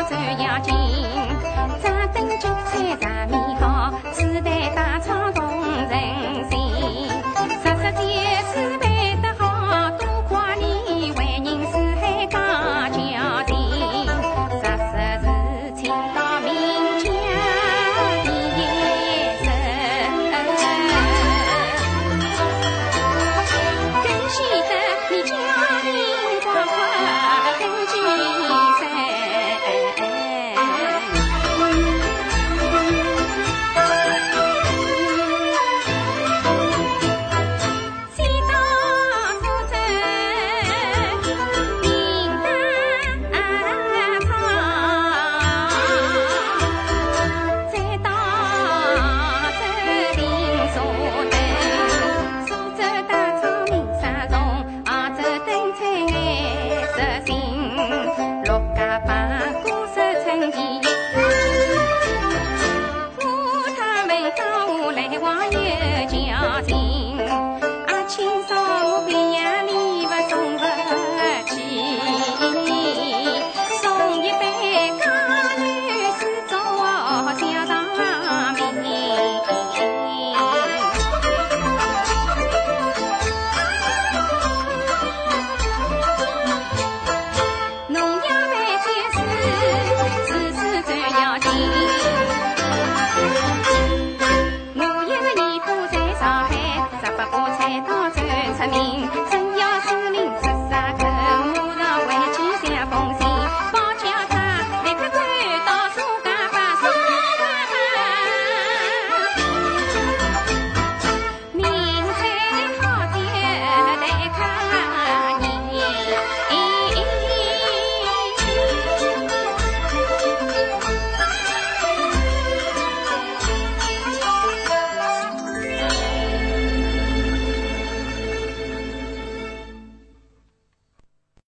六家浜歌手相依。